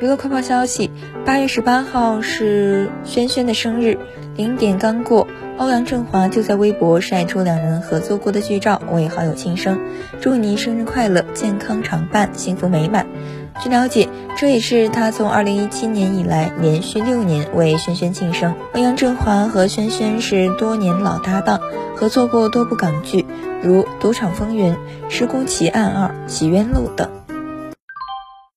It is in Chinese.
娱乐快报消息：八月十八号是轩轩的生日，零点刚过，欧阳震华就在微博晒出两人合作过的剧照，为好友庆生，祝你生日快乐，健康常伴，幸福美满。据了解，这也是他从二零一七年以来连续六年为轩轩庆生。欧阳震华和轩轩是多年老搭档，合作过多部港剧，如《赌场风云》《施工奇案二》《洗冤录》等。